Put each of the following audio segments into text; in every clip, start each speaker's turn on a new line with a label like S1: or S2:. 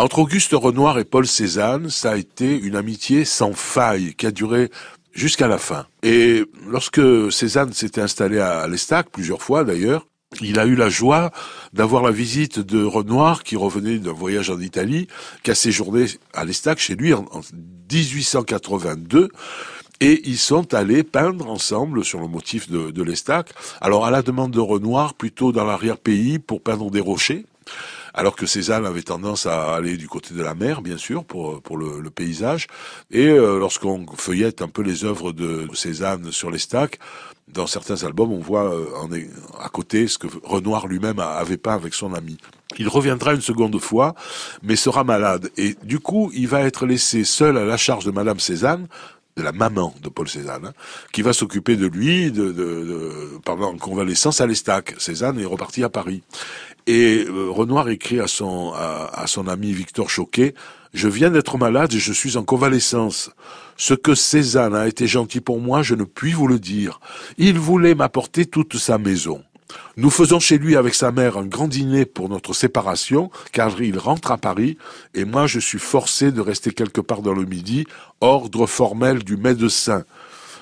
S1: Entre Auguste Renoir et Paul Cézanne, ça a été une amitié sans faille qui a duré jusqu'à la fin. Et lorsque Cézanne s'était installé à l'Estac, plusieurs fois d'ailleurs, il a eu la joie d'avoir la visite de Renoir qui revenait d'un voyage en Italie, qui a séjourné à l'Estac chez lui en 1882 et ils sont allés peindre ensemble sur le motif de, de l'Estac. Alors à la demande de Renoir, plutôt dans l'arrière-pays pour peindre des rochers, alors que Cézanne avait tendance à aller du côté de la mer, bien sûr, pour, pour le, le paysage. Et euh, lorsqu'on feuillette un peu les œuvres de Cézanne sur l'Estac, dans certains albums, on voit euh, à côté ce que Renoir lui-même avait peint avec son ami. Il reviendra une seconde fois, mais sera malade. Et du coup, il va être laissé seul à la charge de Madame Cézanne, de la maman de Paul Cézanne, hein, qui va s'occuper de lui de, de, de, pendant convalescence à l'Estac. Cézanne est reparti à Paris. Et euh, Renoir écrit à son, à, à son ami Victor Choquet, je viens d'être malade et je suis en convalescence. Ce que Cézanne a été gentil pour moi, je ne puis vous le dire. Il voulait m'apporter toute sa maison. Nous faisons chez lui avec sa mère un grand dîner pour notre séparation, car il rentre à Paris, et moi je suis forcé de rester quelque part dans le midi, ordre formel du médecin.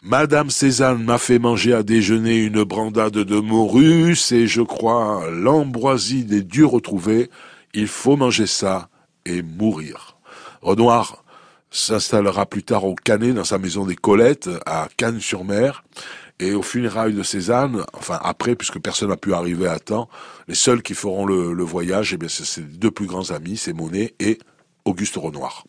S1: Madame Cézanne m'a fait manger à déjeuner une brandade de morue, c'est, je crois, l'ambroisie des dieux retrouvés. Il faut manger ça et mourir. Renoir s'installera plus tard au Canet, dans sa maison des Colettes, à Cannes-sur-Mer. Et au funérailles de Cézanne, enfin après, puisque personne n'a pu arriver à temps, les seuls qui feront le, le voyage, eh bien, c'est ses deux plus grands amis, c'est Monet et Auguste Renoir.